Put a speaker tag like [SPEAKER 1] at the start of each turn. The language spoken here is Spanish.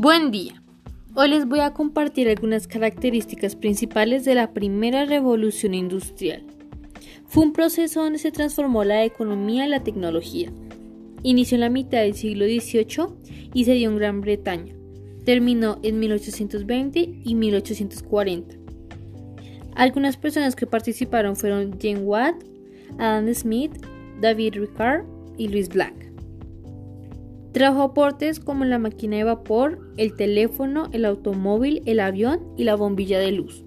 [SPEAKER 1] Buen día. Hoy les voy a compartir algunas características principales de la primera revolución industrial. Fue un proceso donde se transformó la economía y la tecnología. Inició en la mitad del siglo XVIII y se dio en Gran Bretaña. Terminó en 1820 y 1840. Algunas personas que participaron fueron Jane Watt, Adam Smith, David Ricard y Louis Black. Trajo aportes como la máquina de vapor, el teléfono, el automóvil, el avión y la bombilla de luz.